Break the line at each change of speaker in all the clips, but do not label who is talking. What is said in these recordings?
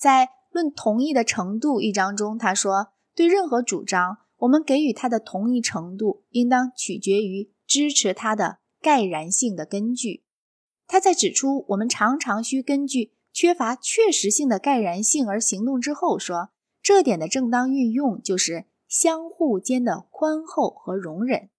在《论同意的程度》一章中，他说：“对任何主张，我们给予他的同意程度，应当取决于支持他的盖然性的根据。”他在指出我们常常需根据缺乏确实性的盖然性而行动之后，说这点的正当运用就是相互间的宽厚和容忍。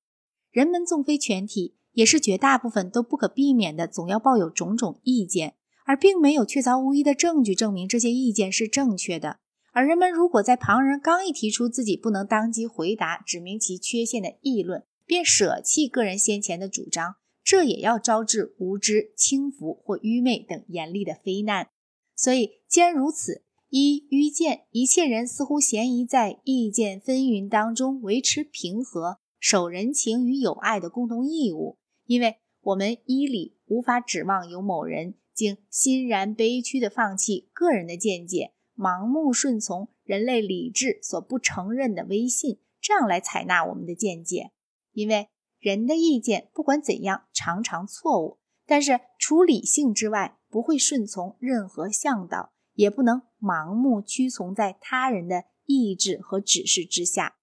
人们纵非全体。也是绝大部分都不可避免的，总要抱有种种意见，而并没有确凿无疑的证据证明这些意见是正确的。而人们如果在旁人刚一提出自己不能当机回答、指明其缺陷的议论，便舍弃个人先前的主张，这也要招致无知、轻浮或愚昧等严厉的非难。所以，既然如此，一愚见一切人似乎嫌疑在意见纷纭当中维持平和、守人情与友爱的共同义务。因为我们依理无法指望有某人竟欣然悲屈地放弃个人的见解，盲目顺从人类理智所不承认的威信，这样来采纳我们的见解。因为人的意见不管怎样常常错误，但是除理性之外，不会顺从任何向导，也不能盲目屈从在他人的意志和指示之下。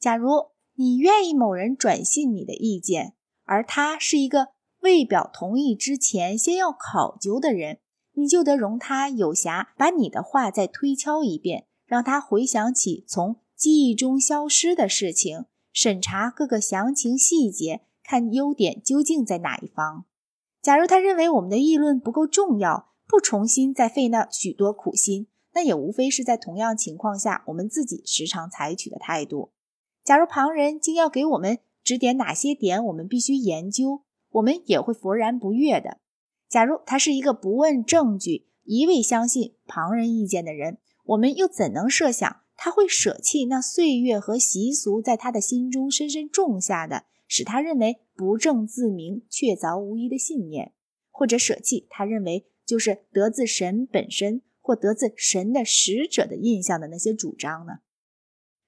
假如你愿意某人转信你的意见，而他是一个未表同意之前先要考究的人，你就得容他有暇把你的话再推敲一遍，让他回想起从记忆中消失的事情，审查各个详情细节，看优点究竟在哪一方。假如他认为我们的议论不够重要，不重新再费那许多苦心，那也无非是在同样情况下我们自己时常采取的态度。假如旁人竟要给我们，指点哪些点我们必须研究，我们也会勃然不悦的。假如他是一个不问证据、一味相信旁人意见的人，我们又怎能设想他会舍弃那岁月和习俗在他的心中深深种下的，使他认为不证自明、确凿无疑的信念，或者舍弃他认为就是得自神本身或得自神的使者的印象的那些主张呢？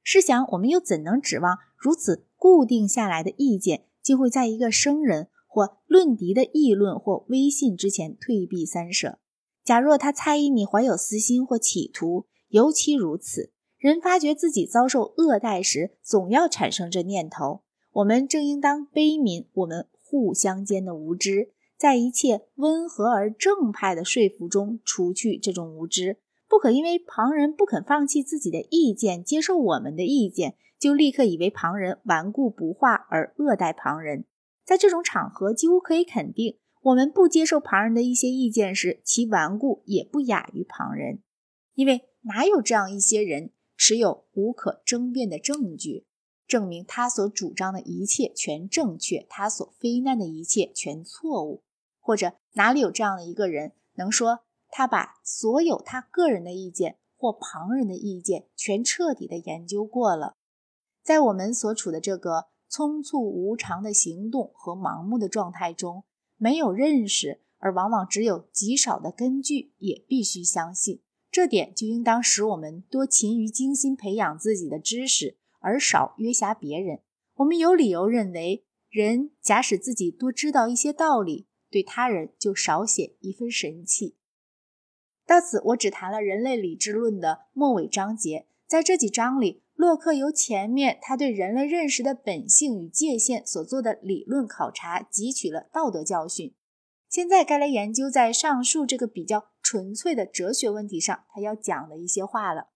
试想，我们又怎能指望如此？固定下来的意见，竟会在一个生人或论敌的议论或威信之前退避三舍。假若他猜疑你怀有私心或企图，尤其如此，人发觉自己遭受恶待时，总要产生这念头。我们正应当悲悯我们互相间的无知，在一切温和而正派的说服中除去这种无知。不可因为旁人不肯放弃自己的意见，接受我们的意见。就立刻以为旁人顽固不化而恶待旁人，在这种场合几乎可以肯定，我们不接受旁人的一些意见时，其顽固也不亚于旁人，因为哪有这样一些人持有无可争辩的证据，证明他所主张的一切全正确，他所非难的一切全错误？或者哪里有这样的一个人能说他把所有他个人的意见或旁人的意见全彻底的研究过了？在我们所处的这个匆促无常的行动和盲目的状态中，没有认识，而往往只有极少的根据，也必须相信这点，就应当使我们多勤于精心培养自己的知识，而少约辖别人。我们有理由认为，人假使自己多知道一些道理，对他人就少显一分神气。到此，我只谈了人类理智论的末尾章节，在这几章里。洛克由前面他对人类认识的本性与界限所做的理论考察汲取了道德教训，现在该来研究在上述这个比较纯粹的哲学问题上他要讲的一些话了。